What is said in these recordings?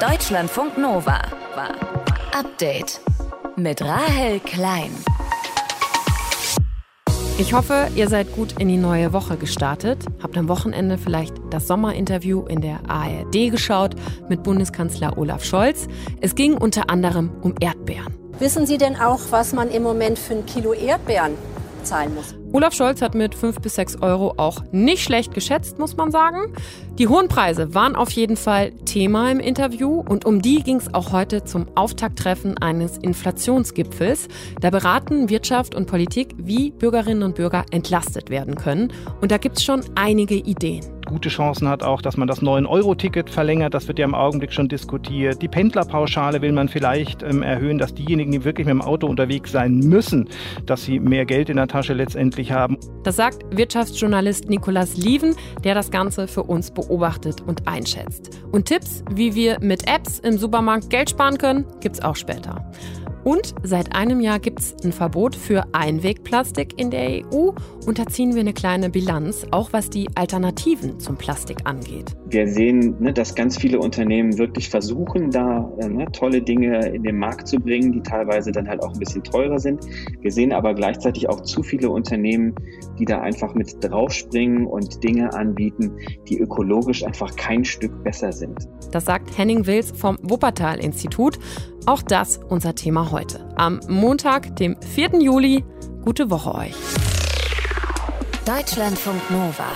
Deutschlandfunk Nova. Update mit Rahel Klein. Ich hoffe, ihr seid gut in die neue Woche gestartet, habt am Wochenende vielleicht das Sommerinterview in der ARD geschaut mit Bundeskanzler Olaf Scholz. Es ging unter anderem um Erdbeeren. Wissen Sie denn auch, was man im Moment für ein Kilo Erdbeeren zahlen muss? Olaf Scholz hat mit 5 bis 6 Euro auch nicht schlecht geschätzt, muss man sagen. Die hohen Preise waren auf jeden Fall Thema im Interview und um die ging es auch heute zum Auftakttreffen eines Inflationsgipfels. Da beraten Wirtschaft und Politik, wie Bürgerinnen und Bürger entlastet werden können. Und da gibt es schon einige Ideen gute Chancen hat auch, dass man das 9-Euro-Ticket verlängert. Das wird ja im Augenblick schon diskutiert. Die Pendlerpauschale will man vielleicht ähm, erhöhen, dass diejenigen, die wirklich mit dem Auto unterwegs sein müssen, dass sie mehr Geld in der Tasche letztendlich letztendlich haben. Das sagt Wirtschaftsjournalist Nikolas Lieven, der das Ganze für uns beobachtet und einschätzt. Und Tipps, wie wir mit Apps im Supermarkt Geld sparen können, gibt's auch später. Und seit einem Jahr gibt es ein Verbot für Einwegplastik in der EU und da ziehen wir eine kleine Bilanz, auch was die Alternativen zum Plastik angeht. Wir sehen, ne, dass ganz viele Unternehmen wirklich versuchen, da äh, ne, tolle Dinge in den Markt zu bringen, die teilweise dann halt auch ein bisschen teurer sind. Wir sehen aber gleichzeitig auch zu viele Unternehmen, die da einfach mit draufspringen und Dinge anbieten, die ökologisch einfach kein Stück besser sind. Das sagt Henning Wils vom Wuppertal-Institut. Auch das unser Thema heute. Am Montag, dem 4. Juli. Gute Woche euch. Deutschlandfunk Nova.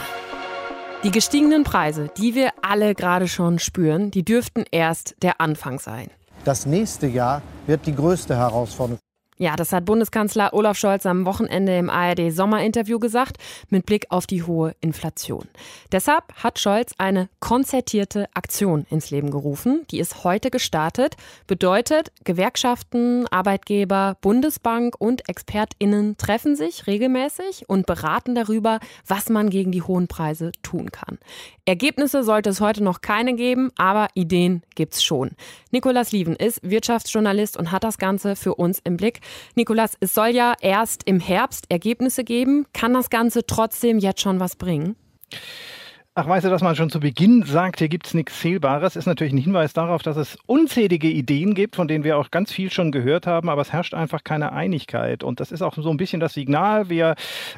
Die gestiegenen Preise, die wir alle gerade schon spüren, die dürften erst der Anfang sein. Das nächste Jahr wird die größte Herausforderung. Ja, das hat Bundeskanzler Olaf Scholz am Wochenende im ARD-Sommerinterview gesagt, mit Blick auf die hohe Inflation. Deshalb hat Scholz eine konzertierte Aktion ins Leben gerufen. Die ist heute gestartet. Bedeutet, Gewerkschaften, Arbeitgeber, Bundesbank und ExpertInnen treffen sich regelmäßig und beraten darüber, was man gegen die hohen Preise tun kann. Ergebnisse sollte es heute noch keine geben, aber Ideen gibt's schon. Nikolas Lieven ist Wirtschaftsjournalist und hat das Ganze für uns im Blick. Nikolas, es soll ja erst im Herbst Ergebnisse geben. Kann das Ganze trotzdem jetzt schon was bringen? Ach, weißt du, dass man schon zu Beginn sagt, hier gibt es nichts Zählbares, ist natürlich ein Hinweis darauf, dass es unzählige Ideen gibt, von denen wir auch ganz viel schon gehört haben, aber es herrscht einfach keine Einigkeit. Und das ist auch so ein bisschen das Signal. Wir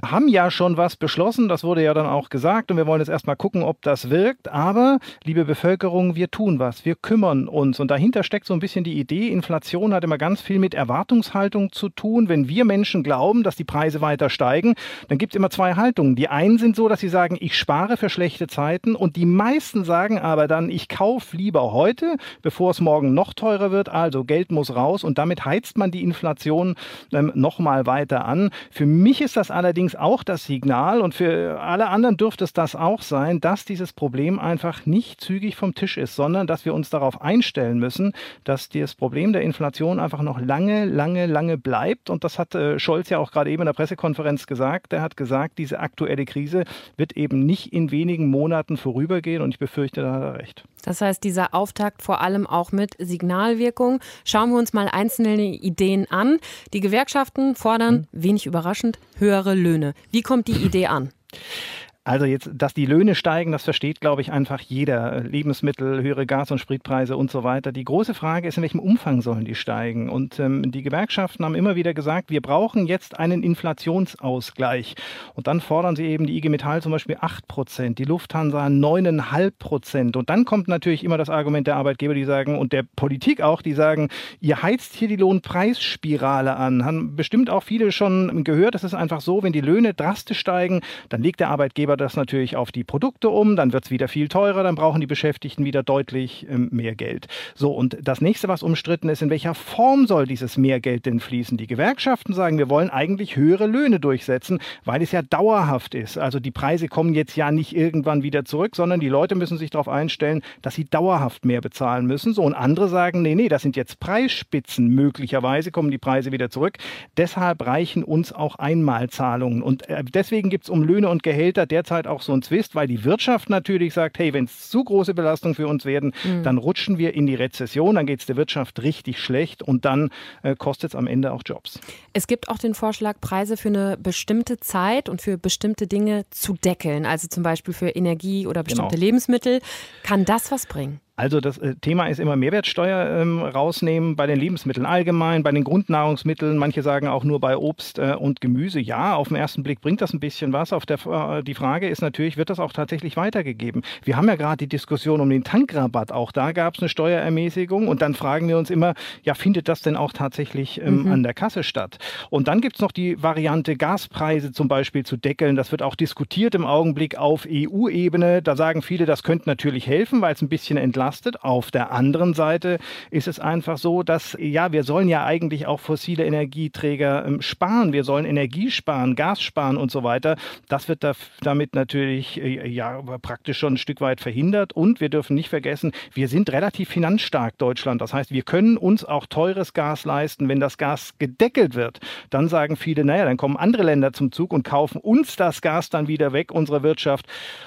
haben ja schon was beschlossen, das wurde ja dann auch gesagt, und wir wollen jetzt erstmal gucken, ob das wirkt. Aber, liebe Bevölkerung, wir tun was, wir kümmern uns. Und dahinter steckt so ein bisschen die Idee, Inflation hat immer ganz viel mit Erwartungshaltung zu tun. Wenn wir Menschen glauben, dass die Preise weiter steigen, dann gibt es immer zwei Haltungen. Die einen sind so, dass sie sagen, ich spare für schlechte schlechte Zeiten und die meisten sagen aber dann, ich kaufe lieber heute, bevor es morgen noch teurer wird. Also Geld muss raus und damit heizt man die Inflation ähm, nochmal weiter an. Für mich ist das allerdings auch das Signal und für alle anderen dürfte es das auch sein, dass dieses Problem einfach nicht zügig vom Tisch ist, sondern dass wir uns darauf einstellen müssen, dass das Problem der Inflation einfach noch lange, lange, lange bleibt. Und das hat äh, Scholz ja auch gerade eben in der Pressekonferenz gesagt. Er hat gesagt, diese aktuelle Krise wird eben nicht in wenigen Monaten vorübergehen und ich befürchte, da hat er recht. Das heißt, dieser Auftakt vor allem auch mit Signalwirkung. Schauen wir uns mal einzelne Ideen an. Die Gewerkschaften fordern, hm. wenig überraschend, höhere Löhne. Wie kommt die Idee an? Also jetzt, dass die Löhne steigen, das versteht, glaube ich, einfach jeder. Lebensmittel, höhere Gas- und Spritpreise und so weiter. Die große Frage ist, in welchem Umfang sollen die steigen? Und ähm, die Gewerkschaften haben immer wieder gesagt, wir brauchen jetzt einen Inflationsausgleich. Und dann fordern sie eben die IG Metall zum Beispiel 8 Prozent, die Lufthansa 9,5 Prozent. Und dann kommt natürlich immer das Argument der Arbeitgeber, die sagen, und der Politik auch, die sagen, ihr heizt hier die Lohnpreisspirale an. Haben bestimmt auch viele schon gehört, es ist einfach so, wenn die Löhne drastisch steigen, dann legt der Arbeitgeber wir das natürlich auf die Produkte um, dann wird es wieder viel teurer, dann brauchen die Beschäftigten wieder deutlich ähm, mehr Geld. So, und das nächste, was umstritten ist, in welcher Form soll dieses Mehrgeld denn fließen? Die Gewerkschaften sagen, wir wollen eigentlich höhere Löhne durchsetzen, weil es ja dauerhaft ist. Also die Preise kommen jetzt ja nicht irgendwann wieder zurück, sondern die Leute müssen sich darauf einstellen, dass sie dauerhaft mehr bezahlen müssen. So, und andere sagen, nee, nee, das sind jetzt Preisspitzen. Möglicherweise kommen die Preise wieder zurück. Deshalb reichen uns auch Einmalzahlungen. Und äh, deswegen gibt es um Löhne und Gehälter der derzeit auch so ein Zwist, weil die Wirtschaft natürlich sagt, hey, wenn es zu große Belastungen für uns werden, mhm. dann rutschen wir in die Rezession, dann geht es der Wirtschaft richtig schlecht und dann äh, kostet es am Ende auch Jobs. Es gibt auch den Vorschlag, Preise für eine bestimmte Zeit und für bestimmte Dinge zu deckeln, also zum Beispiel für Energie oder bestimmte genau. Lebensmittel. Kann das was bringen? Also das äh, Thema ist immer Mehrwertsteuer ähm, rausnehmen bei den Lebensmitteln allgemein, bei den Grundnahrungsmitteln. Manche sagen auch nur bei Obst äh, und Gemüse. Ja, auf den ersten Blick bringt das ein bisschen was. Auf der, äh, die Frage ist natürlich, wird das auch tatsächlich weitergegeben? Wir haben ja gerade die Diskussion um den Tankrabatt. Auch da gab es eine Steuerermäßigung und dann fragen wir uns immer, ja, findet das denn auch tatsächlich ähm, mhm. an der Kasse statt? Und dann gibt es noch die Variante, Gaspreise zum Beispiel zu deckeln. Das wird auch diskutiert im Augenblick auf EU-Ebene. Da sagen viele, das könnte natürlich helfen, weil es ein bisschen entlastet entlastet. Auf der anderen Seite ist es einfach so, dass ja, wir sollen ja eigentlich auch fossile Energieträger ähm, sparen. Wir sollen Energie sparen, Gas sparen und so weiter. Das wird da, damit natürlich äh, ja praktisch schon ein Stück weit verhindert. Und wir dürfen nicht vergessen, wir sind relativ finanzstark Deutschland. Das heißt, wir können uns auch teures Gas leisten. Wenn das Gas gedeckelt wird, dann sagen viele, naja, dann kommen andere Länder zum Zug und kaufen uns das Gas dann wieder weg, unsere Wirtschaft.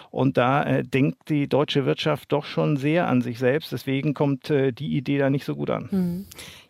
Und da äh, denkt die deutsche Wirtschaft doch schon sehr an sich selbst. Deswegen kommt äh, die Idee da nicht so gut an. Mhm.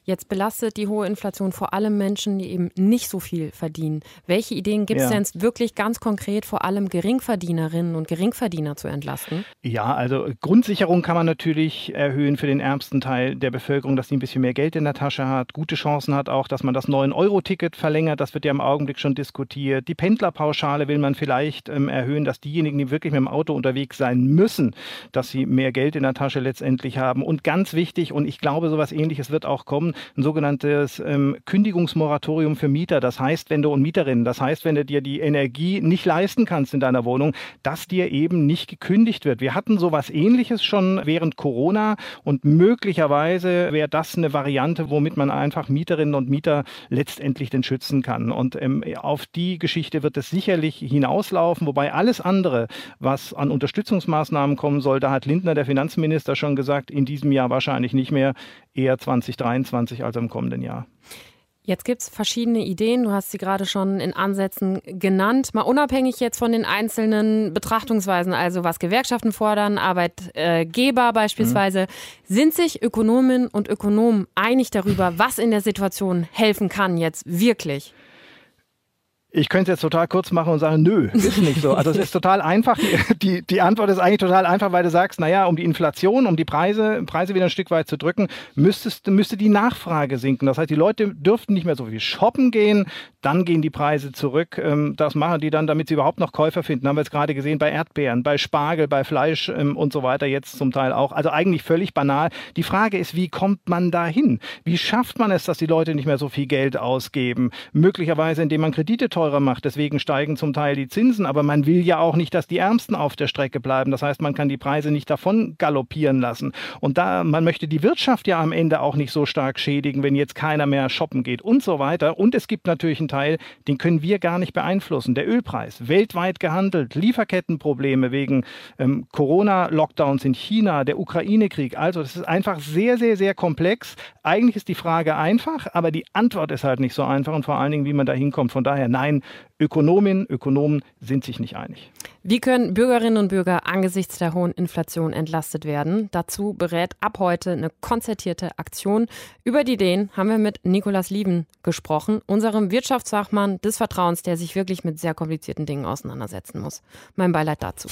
Jetzt belastet die hohe Inflation vor allem Menschen, die eben nicht so viel verdienen. Welche Ideen gibt es ja. denn wirklich ganz konkret, vor allem Geringverdienerinnen und Geringverdiener zu entlasten? Ja, also Grundsicherung kann man natürlich erhöhen für den ärmsten Teil der Bevölkerung, dass sie ein bisschen mehr Geld in der Tasche hat. Gute Chancen hat auch, dass man das 9-Euro-Ticket verlängert. Das wird ja im Augenblick schon diskutiert. Die Pendlerpauschale will man vielleicht ähm, erhöhen, dass diejenigen, die wirklich mit dem Auto unterwegs sein müssen, dass sie mehr Geld in der Tasche letztendlich haben. Und ganz wichtig, und ich glaube, sowas ähnliches wird auch kommen, ein sogenanntes ähm, Kündigungsmoratorium für Mieter. Das heißt, wenn du und Mieterinnen, das heißt, wenn du dir die Energie nicht leisten kannst in deiner Wohnung, dass dir eben nicht gekündigt wird. Wir hatten sowas ähnliches schon während Corona und möglicherweise wäre das eine Variante, womit man einfach Mieterinnen und Mieter letztendlich den schützen kann. Und ähm, auf die Geschichte wird es sicherlich hinauslaufen, wobei alles andere, was an Unterstützungsmaßnahmen kommen soll, da hat Lindner, der Finanzminister, schon gesagt, in diesem Jahr wahrscheinlich nicht mehr, eher 2023. 2020 als im kommenden Jahr. Jetzt gibt es verschiedene Ideen, du hast sie gerade schon in Ansätzen genannt, mal unabhängig jetzt von den einzelnen Betrachtungsweisen, also was Gewerkschaften fordern, Arbeitgeber beispielsweise. Mhm. Sind sich Ökonominnen und Ökonomen einig darüber, was in der Situation helfen kann jetzt wirklich? Ich könnte es jetzt total kurz machen und sagen, nö, ist nicht so. Also es ist total einfach. Die, die Antwort ist eigentlich total einfach, weil du sagst, naja, um die Inflation, um die Preise, Preise wieder ein Stück weit zu drücken, müsstest, müsste die Nachfrage sinken. Das heißt, die Leute dürften nicht mehr so viel shoppen gehen, dann gehen die Preise zurück. Ähm, das machen die dann, damit sie überhaupt noch Käufer finden. Haben wir jetzt gerade gesehen bei Erdbeeren, bei Spargel, bei Fleisch ähm, und so weiter, jetzt zum Teil auch. Also eigentlich völlig banal. Die Frage ist, wie kommt man da hin? Wie schafft man es, dass die Leute nicht mehr so viel Geld ausgeben? Möglicherweise, indem man Kredite teurer macht. Deswegen steigen zum Teil die Zinsen, aber man will ja auch nicht, dass die Ärmsten auf der Strecke bleiben. Das heißt, man kann die Preise nicht davon galoppieren lassen. Und da man möchte die Wirtschaft ja am Ende auch nicht so stark schädigen, wenn jetzt keiner mehr shoppen geht und so weiter. Und es gibt natürlich einen Teil, den können wir gar nicht beeinflussen. Der Ölpreis, weltweit gehandelt, Lieferkettenprobleme wegen ähm, Corona-Lockdowns in China, der Ukraine-Krieg. Also das ist einfach sehr, sehr, sehr komplex. Eigentlich ist die Frage einfach, aber die Antwort ist halt nicht so einfach und vor allen Dingen, wie man da hinkommt. Von daher, nein, Ökonominnen, Ökonomen sind sich nicht einig. Wie können Bürgerinnen und Bürger angesichts der hohen Inflation entlastet werden? Dazu berät ab heute eine konzertierte Aktion. Über die Ideen haben wir mit Nikolas Lieben gesprochen, unserem Wirtschaftsfachmann des Vertrauens, der sich wirklich mit sehr komplizierten Dingen auseinandersetzen muss. Mein Beileid dazu.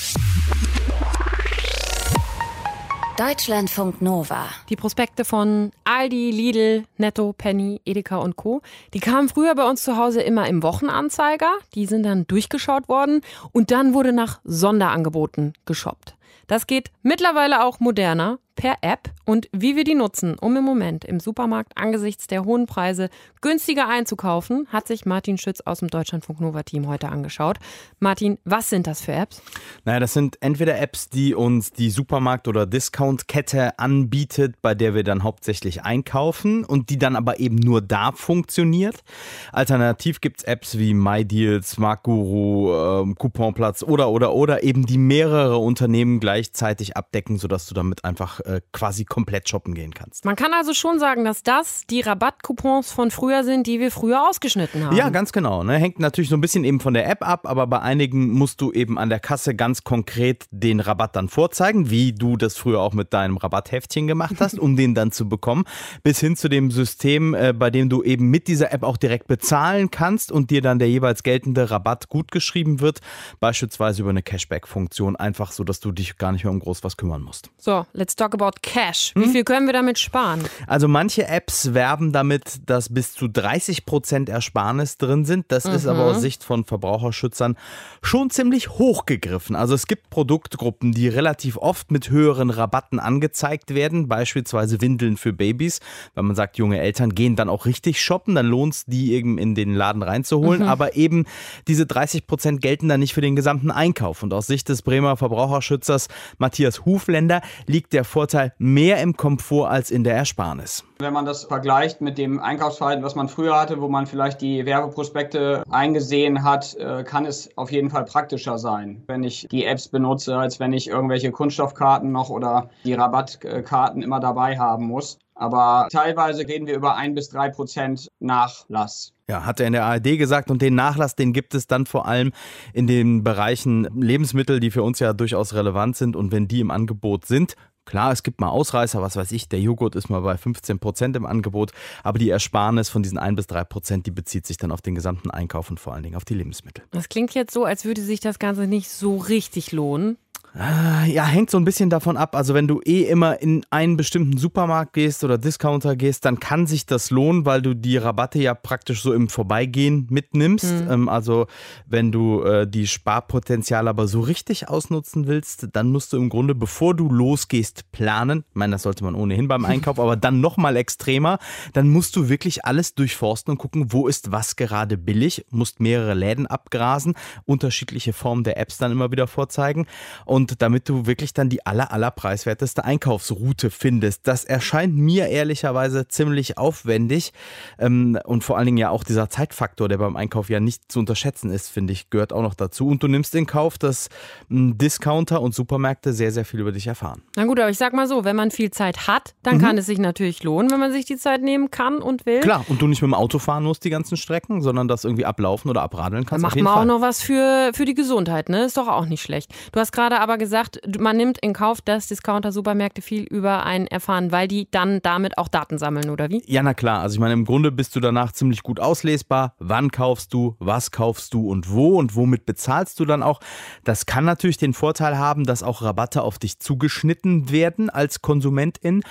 Deutschlandfunk Nova. Die Prospekte von Aldi, Lidl, Netto, Penny, Edeka und Co. Die kamen früher bei uns zu Hause immer im Wochenanzeiger. Die sind dann durchgeschaut worden und dann wurde nach Sonderangeboten geshoppt. Das geht mittlerweile auch moderner per App und wie wir die nutzen, um im Moment im Supermarkt angesichts der hohen Preise günstiger einzukaufen, hat sich Martin Schütz aus dem Deutschlandfunk Nova Team heute angeschaut. Martin, was sind das für Apps? Naja, das sind entweder Apps, die uns die Supermarkt- oder Discount-Kette anbietet, bei der wir dann hauptsächlich einkaufen und die dann aber eben nur da funktioniert. Alternativ gibt es Apps wie MyDeals, Marktguru, ähm, Couponplatz oder oder oder eben die mehrere Unternehmen gleichzeitig abdecken, sodass du damit einfach äh, quasi komplett shoppen gehen kannst. Man kann also schon sagen, dass das die Rabattcoupons von früher sind, die wir früher ausgeschnitten haben. Ja, ganz genau. Ne? Hängt natürlich so ein bisschen eben von der App ab, aber bei einigen musst du eben an der Kasse ganz konkret den Rabatt dann vorzeigen, wie du das früher auch mit deinem Rabattheftchen gemacht hast, um den dann zu bekommen, bis hin zu dem System, äh, bei dem du eben mit dieser App auch direkt bezahlen kannst und dir dann der jeweils geltende Rabatt gutgeschrieben wird, beispielsweise über eine Cashback-Funktion, einfach so, dass du dich gar nicht mehr um groß was kümmern musst. So, let's talk about cash. Wie hm? viel können wir damit sparen? Also manche Apps werben damit, dass bis zu 30 Prozent Ersparnis drin sind. Das mhm. ist aber aus mhm. Sicht von Verbraucherschützern schon ziemlich hochgegriffen. Also es gibt Produktgruppen, die relativ oft mit höheren Rabatten angezeigt werden, beispielsweise Windeln für Babys. Wenn man sagt, junge Eltern gehen dann auch richtig shoppen, dann lohnt es, die eben in den Laden reinzuholen. Mhm. Aber eben diese 30 Prozent gelten dann nicht für den gesamten Einkauf. Und aus Sicht des Bremer Verbraucherschützers Matthias Hufländer liegt der Vorteil mehr im Komfort als in der Ersparnis. Wenn man das vergleicht mit dem Einkaufsverhalten, was man früher hatte, wo man vielleicht die Werbeprospekte eingesehen hat, äh, kann es auf jeden Fall praktischer sein, wenn ich die Apps benutze, als wenn ich irgendwelche Kunststoffkarten noch oder die Rabattkarten immer dabei haben muss. Aber teilweise reden wir über ein bis drei Prozent Nachlass. Ja, hat er in der ARD gesagt und den Nachlass, den gibt es dann vor allem in den Bereichen Lebensmittel, die für uns ja durchaus relevant sind und wenn die im Angebot sind, Klar, es gibt mal Ausreißer, was weiß ich, der Joghurt ist mal bei 15 Prozent im Angebot, aber die Ersparnis von diesen 1 bis 3 Prozent, die bezieht sich dann auf den gesamten Einkauf und vor allen Dingen auf die Lebensmittel. Das klingt jetzt so, als würde sich das Ganze nicht so richtig lohnen. Ah, ja, hängt so ein bisschen davon ab. Also wenn du eh immer in einen bestimmten Supermarkt gehst oder Discounter gehst, dann kann sich das lohnen, weil du die Rabatte ja praktisch so im Vorbeigehen mitnimmst. Mhm. Ähm, also wenn du äh, die Sparpotenzial aber so richtig ausnutzen willst, dann musst du im Grunde, bevor du losgehst, planen. Ich meine, das sollte man ohnehin beim Einkauf, aber dann nochmal extremer. Dann musst du wirklich alles durchforsten und gucken, wo ist was gerade billig, musst mehrere Läden abgrasen, unterschiedliche Formen der Apps dann immer wieder vorzeigen. Und und damit du wirklich dann die aller, aller preiswerteste Einkaufsroute findest. Das erscheint mir ehrlicherweise ziemlich aufwendig ähm, und vor allen Dingen ja auch dieser Zeitfaktor, der beim Einkauf ja nicht zu unterschätzen ist, finde ich, gehört auch noch dazu. Und du nimmst in Kauf, dass hm, Discounter und Supermärkte sehr, sehr viel über dich erfahren. Na gut, aber ich sag mal so, wenn man viel Zeit hat, dann mhm. kann es sich natürlich lohnen, wenn man sich die Zeit nehmen kann und will. Klar, und du nicht mit dem Auto fahren musst die ganzen Strecken, sondern das irgendwie ablaufen oder abradeln kannst. Da macht man Fall. auch noch was für, für die Gesundheit, ne? Ist doch auch nicht schlecht. Du hast gerade aber gesagt, man nimmt in Kauf, dass Discounter-Supermärkte viel über einen erfahren, weil die dann damit auch Daten sammeln, oder wie? Ja, na klar. Also ich meine, im Grunde bist du danach ziemlich gut auslesbar. Wann kaufst du, was kaufst du und wo und womit bezahlst du dann auch. Das kann natürlich den Vorteil haben, dass auch Rabatte auf dich zugeschnitten werden als Konsumentin.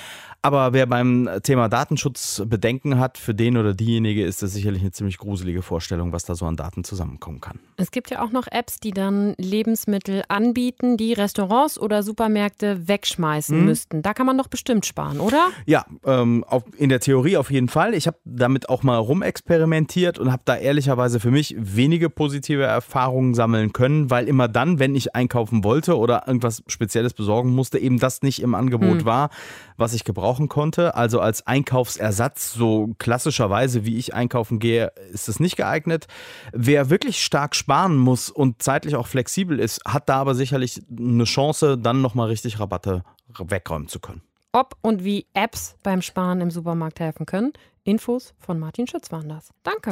Aber wer beim Thema Datenschutz Bedenken hat, für den oder diejenige ist das sicherlich eine ziemlich gruselige Vorstellung, was da so an Daten zusammenkommen kann. Es gibt ja auch noch Apps, die dann Lebensmittel anbieten, die Restaurants oder Supermärkte wegschmeißen mhm. müssten. Da kann man doch bestimmt sparen, oder? Ja, ähm, auf, in der Theorie auf jeden Fall. Ich habe damit auch mal rumexperimentiert und habe da ehrlicherweise für mich wenige positive Erfahrungen sammeln können, weil immer dann, wenn ich einkaufen wollte oder irgendwas Spezielles besorgen musste, eben das nicht im Angebot mhm. war, was ich gebrauchen konnte. Also als Einkaufsersatz, so klassischerweise, wie ich einkaufen gehe, ist es nicht geeignet. Wer wirklich stark sparen muss und zeitlich auch flexibel ist, hat da aber sicherlich eine Chance, dann nochmal richtig Rabatte wegräumen zu können. Ob und wie Apps beim Sparen im Supermarkt helfen können. Infos von Martin Schütz waren das. Danke.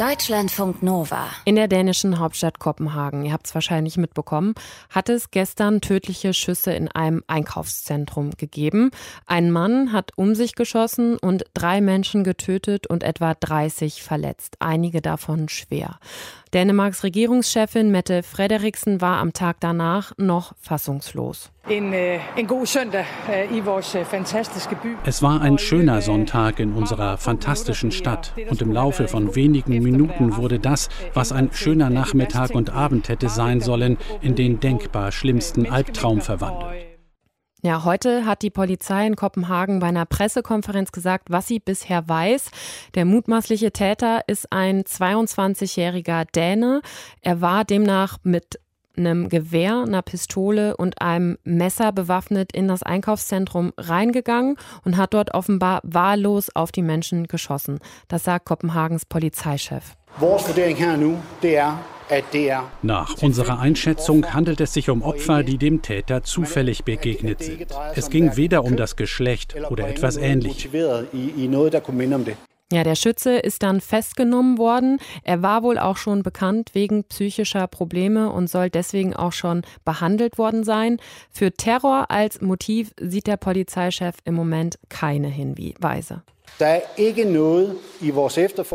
Deutschlandfunk Nova. In der dänischen Hauptstadt Kopenhagen, ihr habt es wahrscheinlich mitbekommen, hat es gestern tödliche Schüsse in einem Einkaufszentrum gegeben. Ein Mann hat um sich geschossen und drei Menschen getötet und etwa 30 verletzt, einige davon schwer. Dänemarks Regierungschefin Mette Frederiksen war am Tag danach noch fassungslos. Äh, äh, es war ein schöner Sonntag in unserer fantastischen Stadt und im Laufe von wenigen Minuten wurde das, was ein schöner Nachmittag und Abend hätte sein sollen, in den denkbar schlimmsten Albtraum verwandelt. Ja, heute hat die Polizei in Kopenhagen bei einer Pressekonferenz gesagt, was sie bisher weiß. Der mutmaßliche Täter ist ein 22-jähriger Däne. Er war demnach mit einem Gewehr, einer Pistole und einem Messer bewaffnet in das Einkaufszentrum reingegangen und hat dort offenbar wahllos auf die Menschen geschossen. Das sagt Kopenhagens Polizeichef. Vores vurdering her nu, det er, nach unserer Einschätzung handelt es sich um Opfer, die dem Täter zufällig begegnet sind. Es ging weder um das Geschlecht oder etwas ähnliches. Ja, der Schütze ist dann festgenommen worden. Er war wohl auch schon bekannt wegen psychischer Probleme und soll deswegen auch schon behandelt worden sein. Für Terror als Motiv sieht der Polizeichef im Moment keine Hinweise.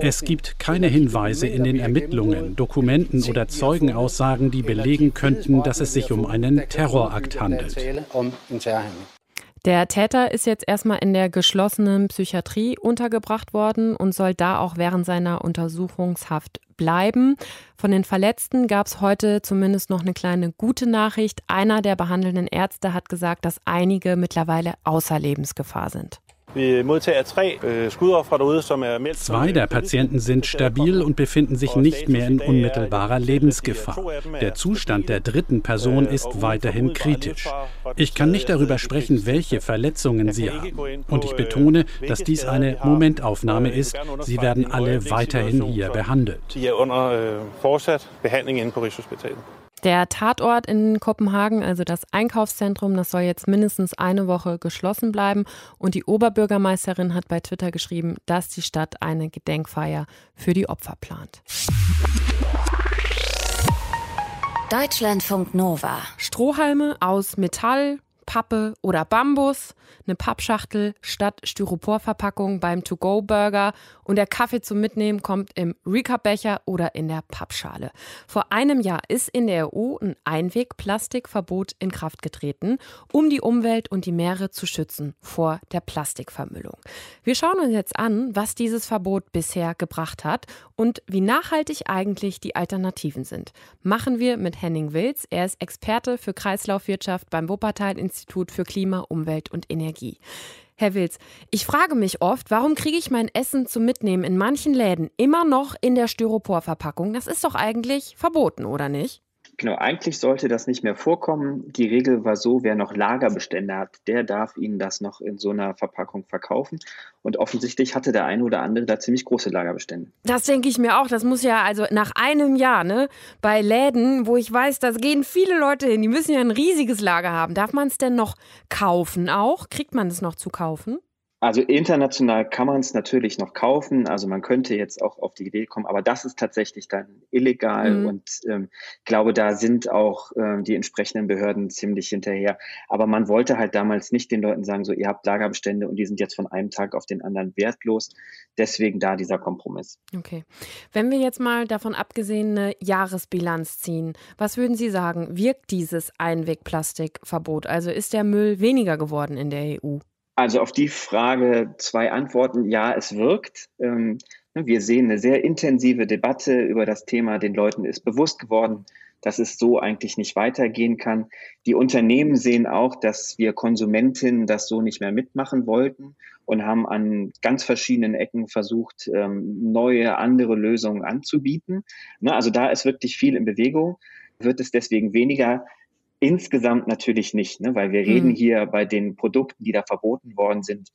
Es gibt keine Hinweise in den Ermittlungen, Dokumenten oder Zeugenaussagen, die belegen könnten, dass es sich um einen Terrorakt handelt. Der Täter ist jetzt erstmal in der geschlossenen Psychiatrie untergebracht worden und soll da auch während seiner Untersuchungshaft bleiben. Von den Verletzten gab es heute zumindest noch eine kleine gute Nachricht. Einer der behandelnden Ärzte hat gesagt, dass einige mittlerweile außer Lebensgefahr sind. Øh, Zwei der Patienten sind stabil und befinden sich nicht mehr in unmittelbarer Lebensgefahr. Der Zustand der dritten Person ist weiterhin kritisch. Ich kann nicht darüber sprechen, welche Verletzungen sie haben. Und ich betone, dass dies eine Momentaufnahme ist. Sie werden alle weiterhin hier behandelt. Der Tatort in Kopenhagen, also das Einkaufszentrum, das soll jetzt mindestens eine Woche geschlossen bleiben. Und die Oberbürgermeisterin hat bei Twitter geschrieben, dass die Stadt eine Gedenkfeier für die Opfer plant. Deutschlandfunk Nova. Strohhalme aus Metall, Pappe oder Bambus, eine Pappschachtel statt Styroporverpackung beim To-Go-Burger und der Kaffee zum Mitnehmen kommt im Recap-Becher oder in der Pappschale. Vor einem Jahr ist in der EU ein Einwegplastikverbot in Kraft getreten, um die Umwelt und die Meere zu schützen vor der Plastikvermüllung. Wir schauen uns jetzt an, was dieses Verbot bisher gebracht hat und wie nachhaltig eigentlich die Alternativen sind. Machen wir mit Henning Wilz. Er ist Experte für Kreislaufwirtschaft beim Wuppertal-Institut für Klima, Umwelt und Energie. Herr Wilz, ich frage mich oft, warum kriege ich mein Essen zum Mitnehmen in manchen Läden immer noch in der Styroporverpackung? Das ist doch eigentlich verboten, oder nicht? Genau, eigentlich sollte das nicht mehr vorkommen. Die Regel war so, wer noch Lagerbestände hat, der darf Ihnen das noch in so einer Verpackung verkaufen. Und offensichtlich hatte der eine oder andere da ziemlich große Lagerbestände. Das denke ich mir auch. Das muss ja also nach einem Jahr, ne, bei Läden, wo ich weiß, da gehen viele Leute hin, die müssen ja ein riesiges Lager haben. Darf man es denn noch kaufen auch? Kriegt man es noch zu kaufen? Also international kann man es natürlich noch kaufen. Also man könnte jetzt auch auf die Idee kommen, aber das ist tatsächlich dann illegal mhm. und ähm, glaube, da sind auch ähm, die entsprechenden Behörden ziemlich hinterher. Aber man wollte halt damals nicht den Leuten sagen, so ihr habt Lagerbestände und die sind jetzt von einem Tag auf den anderen wertlos. Deswegen da dieser Kompromiss. Okay. Wenn wir jetzt mal davon abgesehen eine Jahresbilanz ziehen, was würden Sie sagen, wirkt dieses Einwegplastikverbot? Also ist der Müll weniger geworden in der EU? Also auf die Frage zwei Antworten. Ja, es wirkt. Ähm, ne, wir sehen eine sehr intensive Debatte über das Thema. Den Leuten ist bewusst geworden, dass es so eigentlich nicht weitergehen kann. Die Unternehmen sehen auch, dass wir Konsumentinnen das so nicht mehr mitmachen wollten und haben an ganz verschiedenen Ecken versucht, ähm, neue, andere Lösungen anzubieten. Ne, also da ist wirklich viel in Bewegung. Wird es deswegen weniger? Insgesamt natürlich nicht, ne? weil wir mhm. reden hier bei den Produkten, die da verboten worden sind,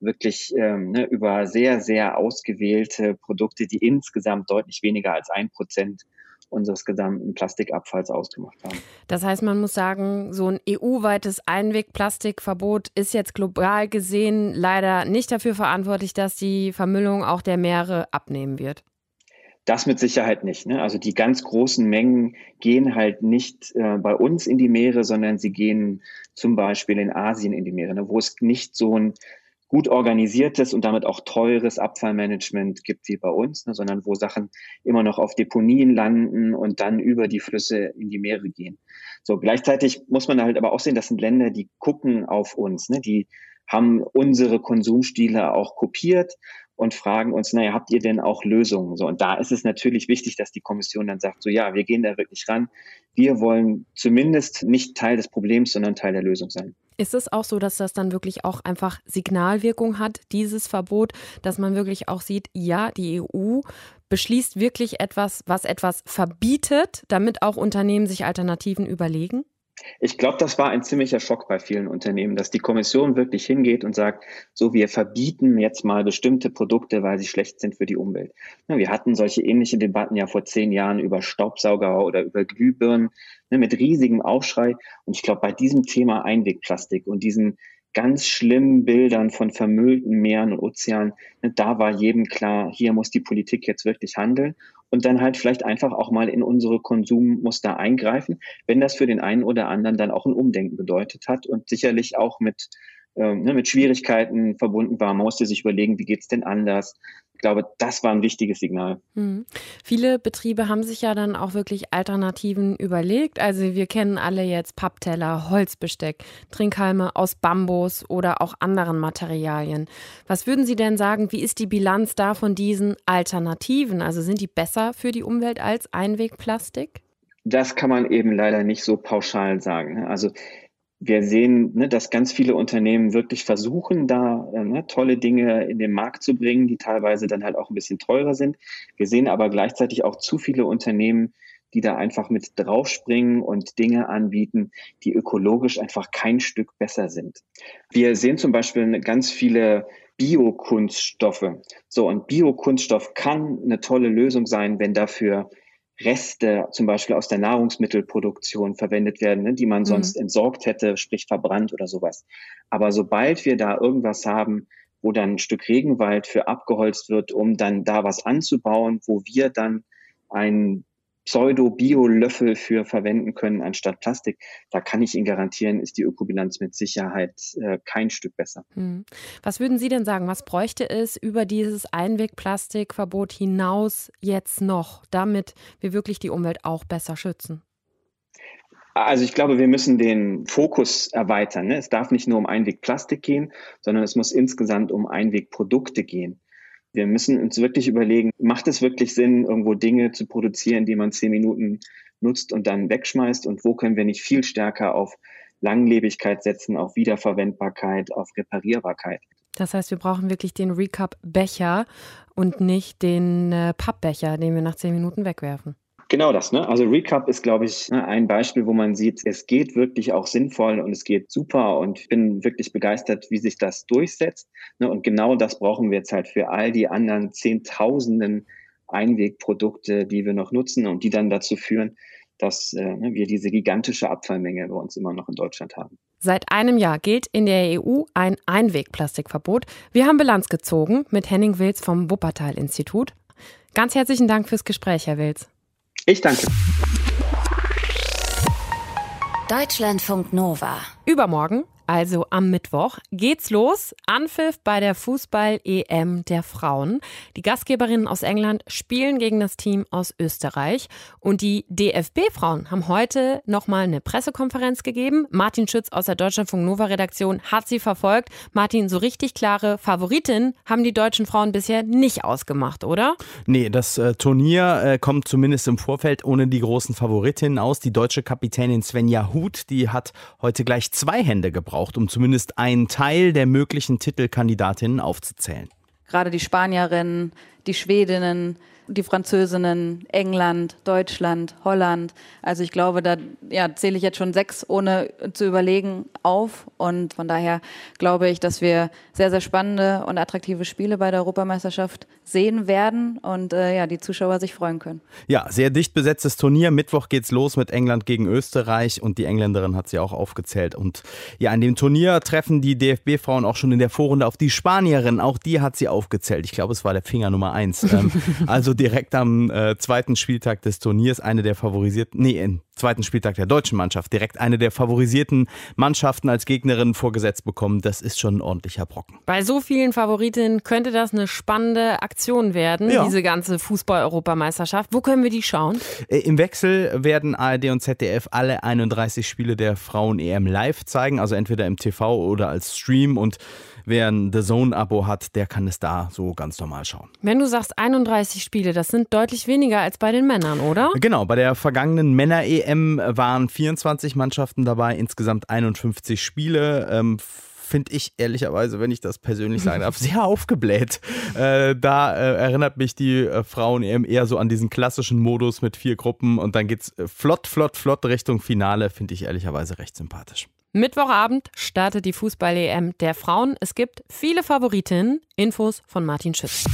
wirklich ähm, ne, über sehr, sehr ausgewählte Produkte, die insgesamt deutlich weniger als ein Prozent unseres gesamten Plastikabfalls ausgemacht haben. Das heißt, man muss sagen, so ein EU-weites Einwegplastikverbot ist jetzt global gesehen leider nicht dafür verantwortlich, dass die Vermüllung auch der Meere abnehmen wird. Das mit Sicherheit nicht. Ne? Also die ganz großen Mengen gehen halt nicht äh, bei uns in die Meere, sondern sie gehen zum Beispiel in Asien in die Meere, ne? wo es nicht so ein gut organisiertes und damit auch teures Abfallmanagement gibt wie bei uns, ne? sondern wo Sachen immer noch auf Deponien landen und dann über die Flüsse in die Meere gehen. So gleichzeitig muss man halt aber auch sehen, das sind Länder, die gucken auf uns, ne? die haben unsere Konsumstile auch kopiert und fragen uns, naja, habt ihr denn auch Lösungen? So, und da ist es natürlich wichtig, dass die Kommission dann sagt, so ja, wir gehen da wirklich ran. Wir wollen zumindest nicht Teil des Problems, sondern Teil der Lösung sein. Ist es auch so, dass das dann wirklich auch einfach Signalwirkung hat, dieses Verbot, dass man wirklich auch sieht, ja, die EU beschließt wirklich etwas, was etwas verbietet, damit auch Unternehmen sich Alternativen überlegen? Ich glaube, das war ein ziemlicher Schock bei vielen Unternehmen, dass die Kommission wirklich hingeht und sagt, so wir verbieten jetzt mal bestimmte Produkte, weil sie schlecht sind für die Umwelt. wir hatten solche ähnliche Debatten ja vor zehn Jahren über Staubsauger oder über Glühbirnen ne, mit riesigem Aufschrei. Und ich glaube, bei diesem Thema Einwegplastik und diesen ganz schlimmen Bildern von vermüllten Meeren und Ozeanen, ne, da war jedem klar, hier muss die Politik jetzt wirklich handeln und dann halt vielleicht einfach auch mal in unsere Konsummuster eingreifen, wenn das für den einen oder anderen dann auch ein Umdenken bedeutet hat und sicherlich auch mit ähm, ne, mit Schwierigkeiten verbunden war. Man musste sich überlegen, wie geht's denn anders? Ich glaube, das war ein wichtiges Signal. Mhm. Viele Betriebe haben sich ja dann auch wirklich Alternativen überlegt. Also wir kennen alle jetzt Pappteller, Holzbesteck, Trinkhalme aus Bambus oder auch anderen Materialien. Was würden Sie denn sagen, wie ist die Bilanz da von diesen Alternativen? Also sind die besser für die Umwelt als Einwegplastik? Das kann man eben leider nicht so pauschal sagen. Also wir sehen, ne, dass ganz viele Unternehmen wirklich versuchen, da äh, ne, tolle Dinge in den Markt zu bringen, die teilweise dann halt auch ein bisschen teurer sind. Wir sehen aber gleichzeitig auch zu viele Unternehmen, die da einfach mit draufspringen und Dinge anbieten, die ökologisch einfach kein Stück besser sind. Wir sehen zum Beispiel ganz viele Biokunststoffe. So, und Biokunststoff kann eine tolle Lösung sein, wenn dafür Reste zum Beispiel aus der Nahrungsmittelproduktion verwendet werden, ne, die man mhm. sonst entsorgt hätte, sprich verbrannt oder sowas. Aber sobald wir da irgendwas haben, wo dann ein Stück Regenwald für abgeholzt wird, um dann da was anzubauen, wo wir dann ein Pseudo-Bio-Löffel für verwenden können anstatt Plastik, da kann ich Ihnen garantieren, ist die Ökobilanz mit Sicherheit äh, kein Stück besser. Hm. Was würden Sie denn sagen, was bräuchte es über dieses Einwegplastikverbot hinaus jetzt noch, damit wir wirklich die Umwelt auch besser schützen? Also ich glaube, wir müssen den Fokus erweitern. Ne? Es darf nicht nur um Einwegplastik gehen, sondern es muss insgesamt um Einwegprodukte gehen. Wir müssen uns wirklich überlegen, macht es wirklich Sinn, irgendwo Dinge zu produzieren, die man zehn Minuten nutzt und dann wegschmeißt? Und wo können wir nicht viel stärker auf Langlebigkeit setzen, auf Wiederverwendbarkeit, auf Reparierbarkeit? Das heißt, wir brauchen wirklich den Recap-Becher und nicht den äh, Pappbecher, den wir nach zehn Minuten wegwerfen. Genau das, ne? Also Recap ist, glaube ich, ne, ein Beispiel, wo man sieht, es geht wirklich auch sinnvoll und es geht super und ich bin wirklich begeistert, wie sich das durchsetzt. Ne? Und genau das brauchen wir jetzt halt für all die anderen Zehntausenden Einwegprodukte, die wir noch nutzen und die dann dazu führen, dass äh, ne, wir diese gigantische Abfallmenge bei uns immer noch in Deutschland haben. Seit einem Jahr gilt in der EU ein Einwegplastikverbot. Wir haben Bilanz gezogen mit Henning Wills vom Wuppertal-Institut. Ganz herzlichen Dank fürs Gespräch, Herr Wills. Ich danke. Deutschlandfunk Nova. Übermorgen also am Mittwoch, geht's los. Anpfiff bei der Fußball-EM der Frauen. Die Gastgeberinnen aus England spielen gegen das Team aus Österreich. Und die DFB-Frauen haben heute nochmal eine Pressekonferenz gegeben. Martin Schütz aus der Deutschlandfunk Nova-Redaktion hat sie verfolgt. Martin, so richtig klare Favoritinnen haben die deutschen Frauen bisher nicht ausgemacht, oder? Nee, das äh, Turnier äh, kommt zumindest im Vorfeld ohne die großen Favoritinnen aus. Die deutsche Kapitänin Svenja Huth, die hat heute gleich zwei Hände gebraucht braucht, um zumindest einen Teil der möglichen Titelkandidatinnen aufzuzählen. Gerade die Spanierinnen, die Schwedinnen, die Französinnen, England, Deutschland, Holland. Also ich glaube, da ja, zähle ich jetzt schon sechs, ohne zu überlegen, auf. Und von daher glaube ich, dass wir sehr, sehr spannende und attraktive Spiele bei der Europameisterschaft sehen werden und äh, ja, die Zuschauer sich freuen können. Ja, sehr dicht besetztes Turnier. Mittwoch geht's los mit England gegen Österreich und die Engländerin hat sie auch aufgezählt. Und ja, in dem Turnier treffen die DFB-Frauen auch schon in der Vorrunde auf die Spanierin. Auch die hat sie aufgezählt. Ich glaube, es war der Finger Nummer eins. Ähm, also direkt am äh, zweiten Spieltag des Turniers eine der favorisierten, nee, im zweiten Spieltag der deutschen Mannschaft, direkt eine der favorisierten Mannschaften als Gegnerin vorgesetzt bekommen. Das ist schon ein ordentlicher Brocken. Bei so vielen Favoritinnen könnte das eine spannende Aktion werden, ja. diese ganze Fußball-Europameisterschaft. Wo können wir die schauen? Äh, Im Wechsel werden ARD und ZDF alle 31 Spiele der Frauen-EM live zeigen, also entweder im TV oder als Stream und Wer ein The Zone-Abo hat, der kann es da so ganz normal schauen. Wenn du sagst 31 Spiele, das sind deutlich weniger als bei den Männern, oder? Genau, bei der vergangenen Männer-EM waren 24 Mannschaften dabei, insgesamt 51 Spiele. Ähm, finde ich ehrlicherweise, wenn ich das persönlich sagen darf, sehr aufgebläht. Äh, da äh, erinnert mich die äh, Frauen-EM eher so an diesen klassischen Modus mit vier Gruppen und dann geht es äh, flott, flott, flott Richtung Finale. Finde ich ehrlicherweise recht sympathisch. Mittwochabend startet die Fußball-EM der Frauen. Es gibt viele Favoritinnen. Infos von Martin Schütz.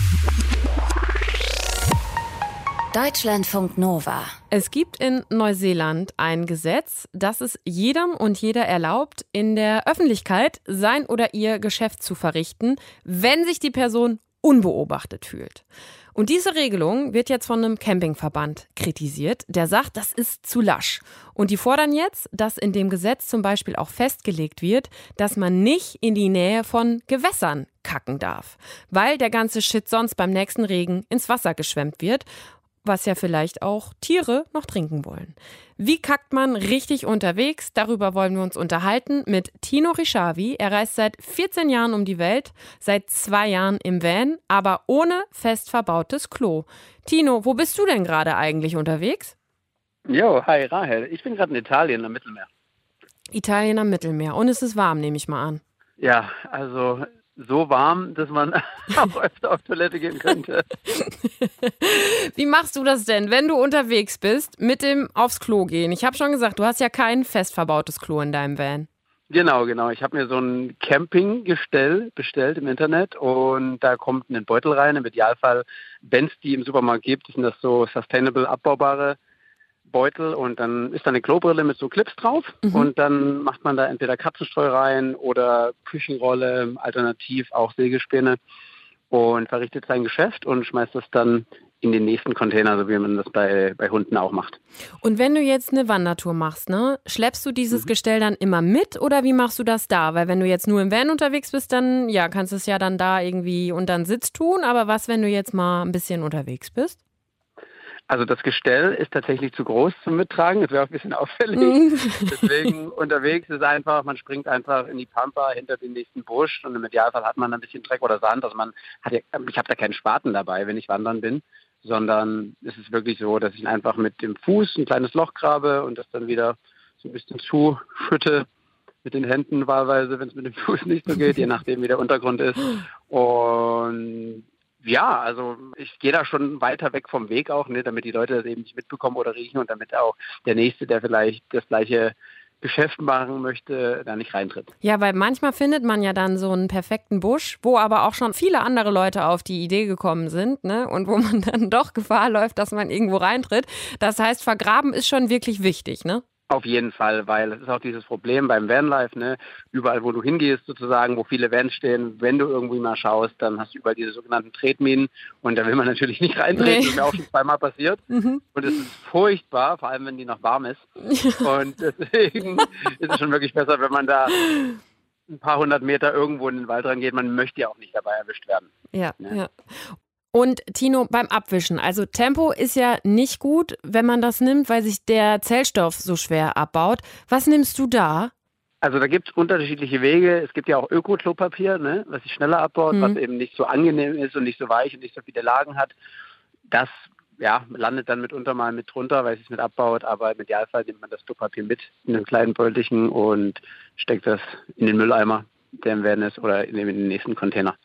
Deutschlandfunk Nova. Es gibt in Neuseeland ein Gesetz, das es jedem und jeder erlaubt, in der Öffentlichkeit sein oder ihr Geschäft zu verrichten, wenn sich die Person unbeobachtet fühlt. Und diese Regelung wird jetzt von einem Campingverband kritisiert, der sagt, das ist zu lasch. Und die fordern jetzt, dass in dem Gesetz zum Beispiel auch festgelegt wird, dass man nicht in die Nähe von Gewässern kacken darf, weil der ganze Shit sonst beim nächsten Regen ins Wasser geschwemmt wird was ja vielleicht auch Tiere noch trinken wollen. Wie kackt man richtig unterwegs? Darüber wollen wir uns unterhalten mit Tino Rischavi. Er reist seit 14 Jahren um die Welt, seit zwei Jahren im Van, aber ohne fest verbautes Klo. Tino, wo bist du denn gerade eigentlich unterwegs? Jo, hi Rahel. Ich bin gerade in Italien am Mittelmeer. Italien am Mittelmeer. Und es ist warm, nehme ich mal an. Ja, also so warm, dass man auch öfter auf Toilette gehen könnte. Wie machst du das denn, wenn du unterwegs bist, mit dem aufs Klo gehen? Ich habe schon gesagt, du hast ja kein fest verbautes Klo in deinem Van. Genau, genau. Ich habe mir so ein Campinggestell bestellt im Internet und da kommt ein Beutel rein. Im Idealfall, wenn es die im Supermarkt gibt, sind das so sustainable abbaubare Beutel und dann ist da eine Klobrille mit so Clips drauf mhm. und dann macht man da entweder Katzenstreu rein oder Küchenrolle, alternativ auch Sägespäne und verrichtet sein Geschäft und schmeißt das dann in den nächsten Container, so wie man das bei, bei Hunden auch macht. Und wenn du jetzt eine Wandertour machst, ne, schleppst du dieses mhm. Gestell dann immer mit oder wie machst du das da? Weil wenn du jetzt nur im Van unterwegs bist, dann ja, kannst du es ja dann da irgendwie unter den Sitz tun. Aber was, wenn du jetzt mal ein bisschen unterwegs bist? Also das Gestell ist tatsächlich zu groß zum Mittragen. Das wäre auch ein bisschen auffällig. Mhm. Deswegen unterwegs ist einfach, man springt einfach in die Pampa hinter den nächsten Busch und im Idealfall hat man ein bisschen Dreck oder Sand. Also man hat ja, ich habe da keinen Spaten dabei, wenn ich wandern bin, sondern es ist wirklich so, dass ich einfach mit dem Fuß ein kleines Loch grabe und das dann wieder so ein bisschen zuschütte mit den Händen wahlweise, wenn es mit dem Fuß nicht so geht, je nachdem wie der Untergrund ist. Und ja, also ich gehe da schon weiter weg vom Weg auch, ne, damit die Leute das eben nicht mitbekommen oder riechen und damit auch der Nächste, der vielleicht das gleiche Geschäft machen möchte, da nicht reintritt. Ja, weil manchmal findet man ja dann so einen perfekten Busch, wo aber auch schon viele andere Leute auf die Idee gekommen sind, ne? Und wo man dann doch Gefahr läuft, dass man irgendwo reintritt. Das heißt, vergraben ist schon wirklich wichtig, ne? Auf jeden Fall, weil es ist auch dieses Problem beim Vanlife, ne? Überall, wo du hingehst, sozusagen, wo viele Vans stehen, wenn du irgendwie mal schaust, dann hast du überall diese sogenannten Tretminen und da will man natürlich nicht reintreten. Nee. Das ist mir auch schon zweimal passiert. Mhm. Und es ist furchtbar, vor allem wenn die noch warm ist. und deswegen ist es schon wirklich besser, wenn man da ein paar hundert Meter irgendwo in den Wald rangeht. Man möchte ja auch nicht dabei erwischt werden. Ja, ne? ja. Und Tino, beim Abwischen, also Tempo ist ja nicht gut, wenn man das nimmt, weil sich der Zellstoff so schwer abbaut. Was nimmst du da? Also da gibt es unterschiedliche Wege. Es gibt ja auch Öko-Klopapier, ne, was sich schneller abbaut, mhm. was eben nicht so angenehm ist und nicht so weich und nicht so viele Lagen hat. Das ja, landet dann mitunter mal mit drunter, weil es sich mit abbaut, aber im Idealfall nimmt man das Klopapier mit in einem kleinen Beutelchen und steckt das in den Mülleimer, der im Werden ist, oder in den nächsten Container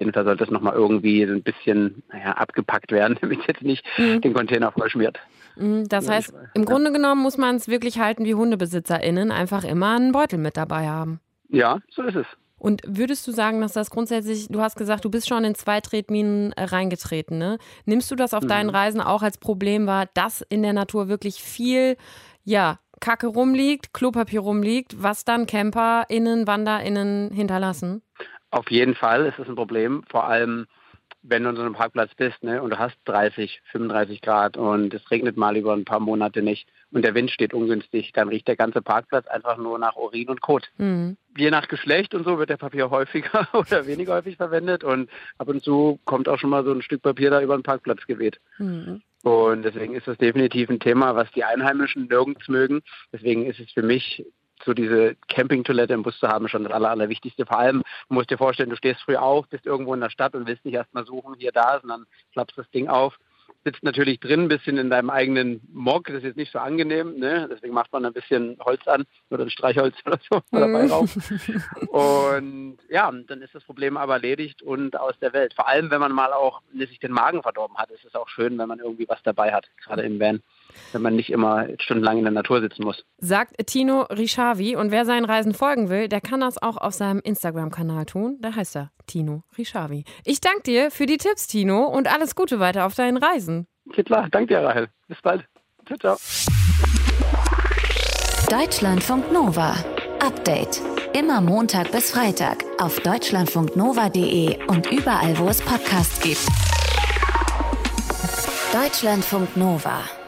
jeden Fall sollte es nochmal irgendwie ein bisschen naja, abgepackt werden, damit es jetzt nicht mhm. den Container vollschmiert. Mhm, das ja, heißt, im ja. Grunde genommen muss man es wirklich halten wie HundebesitzerInnen, einfach immer einen Beutel mit dabei haben. Ja, so ist es. Und würdest du sagen, dass das grundsätzlich, du hast gesagt, du bist schon in zwei Tretminen äh, reingetreten, ne? Nimmst du das auf mhm. deinen Reisen auch als Problem wahr, dass in der Natur wirklich viel, ja, Kacke rumliegt, Klopapier rumliegt, was dann CamperInnen, WanderInnen hinterlassen? Auf jeden Fall ist es ein Problem, vor allem wenn du an so einem Parkplatz bist ne, und du hast 30, 35 Grad und es regnet mal über ein paar Monate nicht und der Wind steht ungünstig, dann riecht der ganze Parkplatz einfach nur nach Urin und Kot. Mhm. Je nach Geschlecht und so wird der Papier häufiger oder weniger häufig verwendet und ab und zu kommt auch schon mal so ein Stück Papier da über den Parkplatz geweht. Mhm. Und deswegen ist das definitiv ein Thema, was die Einheimischen nirgends mögen. Deswegen ist es für mich so diese Campingtoilette im Bus zu haben, schon das Aller, Allerwichtigste. Vor allem, du musst dir vorstellen, du stehst früh auf, bist irgendwo in der Stadt und willst nicht erstmal suchen, hier, da, sondern klappst das Ding auf sitzt natürlich drin, ein bisschen in deinem eigenen Mock. Das ist jetzt nicht so angenehm. Ne? Deswegen macht man ein bisschen Holz an oder ein Streichholz oder so dabei mhm. rauf. Und ja, dann ist das Problem aber erledigt und aus der Welt. Vor allem, wenn man mal auch sich den Magen verdorben hat, ist es auch schön, wenn man irgendwie was dabei hat, gerade im Van wenn man nicht immer stundenlang in der Natur sitzen muss. Sagt Tino Rischavi. Und wer seinen Reisen folgen will, der kann das auch auf seinem Instagram-Kanal tun. Da heißt er Tino Rischavi. Ich danke dir für die Tipps, Tino, und alles Gute weiter auf deinen Reisen. Ja, klar, danke dir, Rahel. Bis bald. Ciao, ciao. Deutschlandfunk Nova. Update. Immer Montag bis Freitag auf deutschlandfunknova.de und überall, wo es Podcasts gibt. Deutschlandfunk Nova.